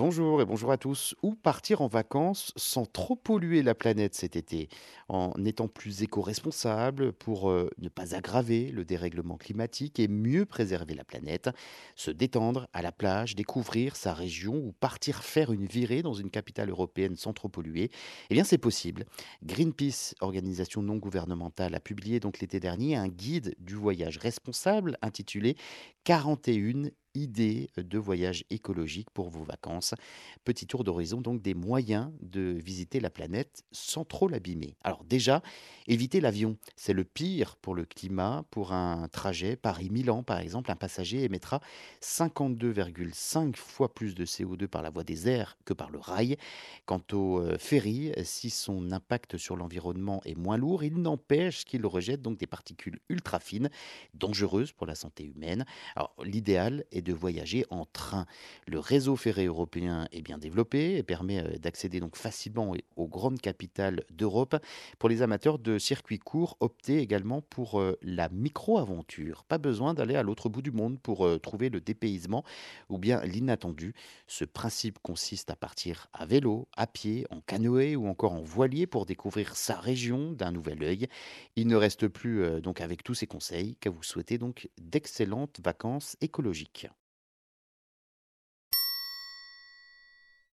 Bonjour et bonjour à tous. Où partir en vacances sans trop polluer la planète cet été, en étant plus éco-responsable pour euh, ne pas aggraver le dérèglement climatique et mieux préserver la planète, se détendre à la plage, découvrir sa région ou partir faire une virée dans une capitale européenne sans trop polluer, eh bien c'est possible. Greenpeace, organisation non gouvernementale, a publié donc l'été dernier un guide du voyage responsable intitulé 41 idées de voyage écologique pour vos vacances. Petit tour d'horizon donc des moyens de visiter la planète sans trop l'abîmer. Alors déjà, éviter l'avion, c'est le pire pour le climat. Pour un trajet Paris-Milan par exemple, un passager émettra 52,5 fois plus de CO2 par la voie des airs que par le rail. Quant au euh, ferry, si son impact sur l'environnement est moins lourd, il n'empêche qu'il rejette donc des particules ultra fines, dangereuses pour la santé humaine. Alors l'idéal est de voyager en train. Le réseau ferré européen est bien développé et permet euh, d'accéder donc facilement aux grandes capitales d'Europe. Pour les amateurs de circuits courts, optez également pour euh, la micro-aventure. Pas besoin d'aller à l'autre bout du monde pour euh, trouver le dépaysement ou bien l'inattendu. Ce principe consiste à partir à vélo, à pied, en canoë ou encore en voilier pour découvrir sa région d'un nouvel œil. Il ne reste plus donc avec tous ces conseils qu'à vous souhaiter donc d'excellentes vacances écologiques.